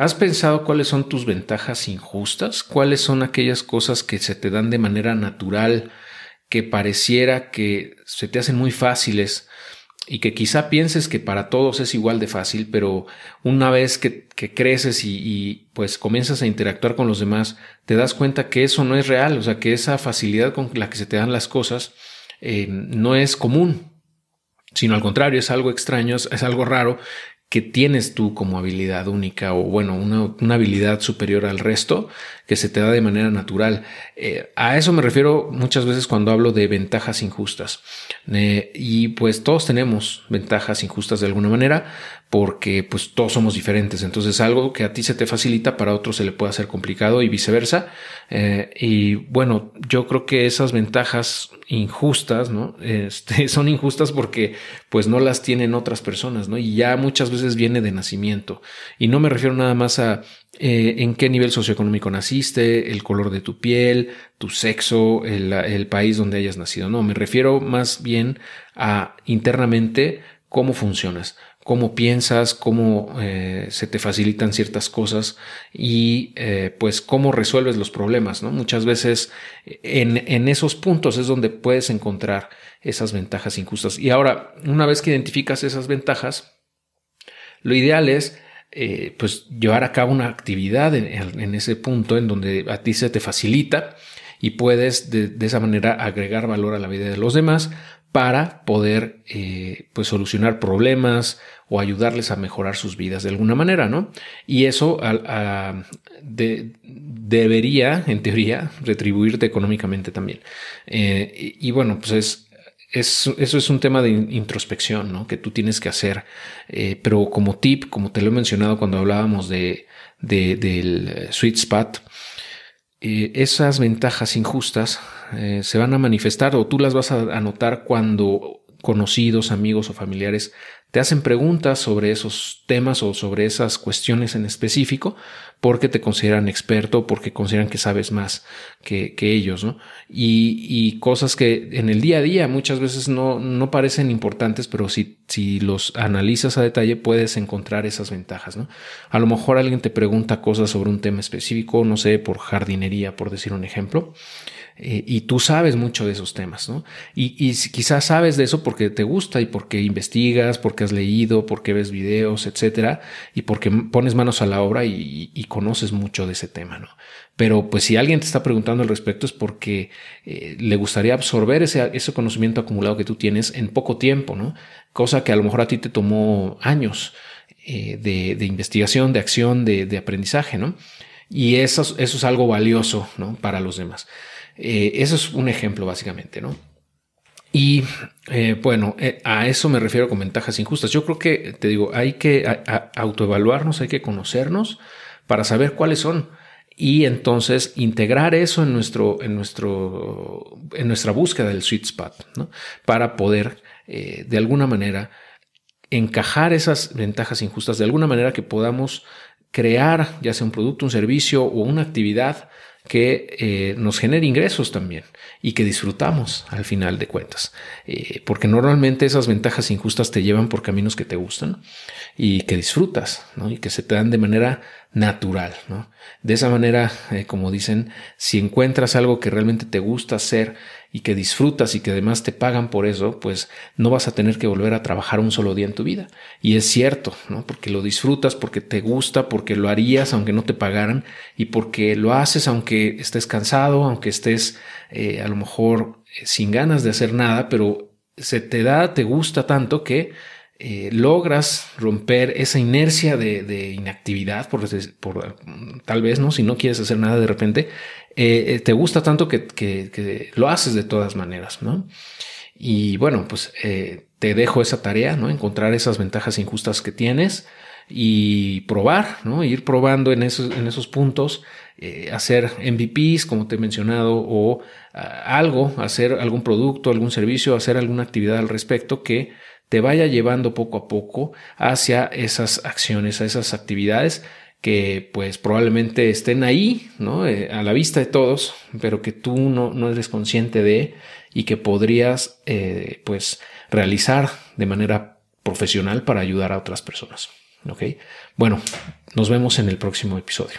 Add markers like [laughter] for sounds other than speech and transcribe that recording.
¿Has pensado cuáles son tus ventajas injustas? ¿Cuáles son aquellas cosas que se te dan de manera natural, que pareciera que se te hacen muy fáciles y que quizá pienses que para todos es igual de fácil, pero una vez que, creces y, pues comienzas a interactuar con los demás, te das cuenta que eso no es real, o sea, que esa facilidad con la que se te dan las cosas eh, no es común, sino al contrario, es algo extraño, es algo raro que tienes tú como habilidad única o bueno, una, habilidad superior al resto que se te da de manera natural. Eh, a eso me refiero muchas veces cuando hablo de ventajas injustas. Eh, y pues todos tenemos ventajas injustas de alguna manera porque pues todos somos diferentes. Entonces algo que a ti se te facilita para otros se le puede hacer complicado y viceversa. Eh, y bueno, yo creo que esas ventajas injustas, ¿no? [laughs] Este, son injustas porque pues no las tienen otras personas, ¿no? Y ya muchas veces viene de nacimiento. Y no me refiero nada más a eh, en qué nivel socioeconómico naciste, el color de tu piel, tu sexo, el, el país donde hayas nacido. No, me refiero más bien a internamente cómo funcionas cómo piensas, cómo eh, se te facilitan ciertas cosas y eh, pues cómo resuelves los problemas. ¿no? Muchas veces en, en, esos puntos es donde puedes encontrar esas ventajas injustas. Y ahora, una vez que identificas esas ventajas, lo ideal es eh, pues llevar a cabo una actividad en, ese punto en donde a ti se te facilita y puedes de, de esa manera agregar valor a la vida de los demás para poder eh, pues solucionar problemas o ayudarles a mejorar sus vidas de alguna manera, ¿no? Y eso debería, en teoría, retribuirte económicamente también. Eh, y, bueno, pues es, es, eso es un tema de introspección, ¿no? Que tú tienes que hacer. Eh, pero como tip, como te lo he mencionado cuando hablábamos de, del sweet spot, esas ventajas injustas eh, se van a manifestar o tú las vas a, notar cuando conocidos, amigos o familiares te hacen preguntas sobre esos temas o sobre esas cuestiones en específico porque te consideran experto, porque consideran que sabes más que, ellos, ¿no? Y, cosas que en el día a día muchas veces no, no parecen importantes, pero si, si los analizas a detalle puedes encontrar esas ventajas, ¿no? A lo mejor alguien te pregunta cosas sobre un tema específico, no sé, por jardinería, por decir un ejemplo, eh, y tú sabes mucho de esos temas, ¿no? Y, quizás sabes de eso porque te gusta y porque investigas, porque has leído, porque ves videos, etcétera, y porque pones manos a la obra y, conoces mucho de ese tema, ¿no? Pero pues si alguien te está preguntando al respecto es porque eh, le gustaría absorber ese, conocimiento acumulado que tú tienes en poco tiempo, ¿no? Cosa que a lo mejor a ti te tomó años eh, de, investigación, de acción, de, aprendizaje, ¿no? Y eso, eso es algo valioso, ¿no? Para los demás. Eh, eso es un ejemplo básicamente, ¿no? Y eh, bueno, eh, a eso me refiero con ventajas injustas. Yo creo que, te digo, hay que autoevaluarnos, hay que conocernos para saber cuáles son y entonces integrar eso en, nuestro, en, nuestro, en nuestra búsqueda del sweet spot. Para poder, de alguna manera, encajar esas ventajas injustas, de alguna manera que podamos crear ya sea un producto, un servicio o una actividad que eh, nos genere ingresos también y que disfrutamos al final de cuentas. Eh, porque normalmente esas ventajas injustas te llevan por caminos que te gustan y que disfrutas y que se te dan de manera natural. De esa manera, eh, como dicen, si encuentras algo que realmente te gusta hacer y que disfrutas y que además te pagan por eso, pues no vas a tener que volver a trabajar un solo día en tu vida. Y es cierto, ¿no? Porque lo disfrutas, porque te gusta, porque lo harías aunque no te pagaran y porque lo haces aunque estés cansado, aunque estés eh, a lo mejor eh, sin ganas de hacer nada, pero se te da, te gusta tanto que eh, logras romper esa inercia de, inactividad, por, por, tal vez, ¿no? Si no quieres hacer nada de repente, eh, eh, te gusta tanto que, lo haces de todas maneras, ¿no? Y bueno, pues te dejo esa tarea, ¿no? Encontrar esas ventajas injustas que tienes y probar, ¿no? Ir probando en esos, en esos puntos, hacer MVPs, como te he mencionado, o ah, algo, hacer algún producto, algún servicio, hacer alguna actividad al respecto que te vaya llevando poco a poco hacia esas acciones, a esas actividades que pues probablemente estén ahí, ¿no? Eh, a la vista de todos, pero que tú no, no eres consciente de y que podrías eh, pues realizar de manera profesional para ayudar a otras personas. Ok. Bueno, nos vemos en el próximo episodio.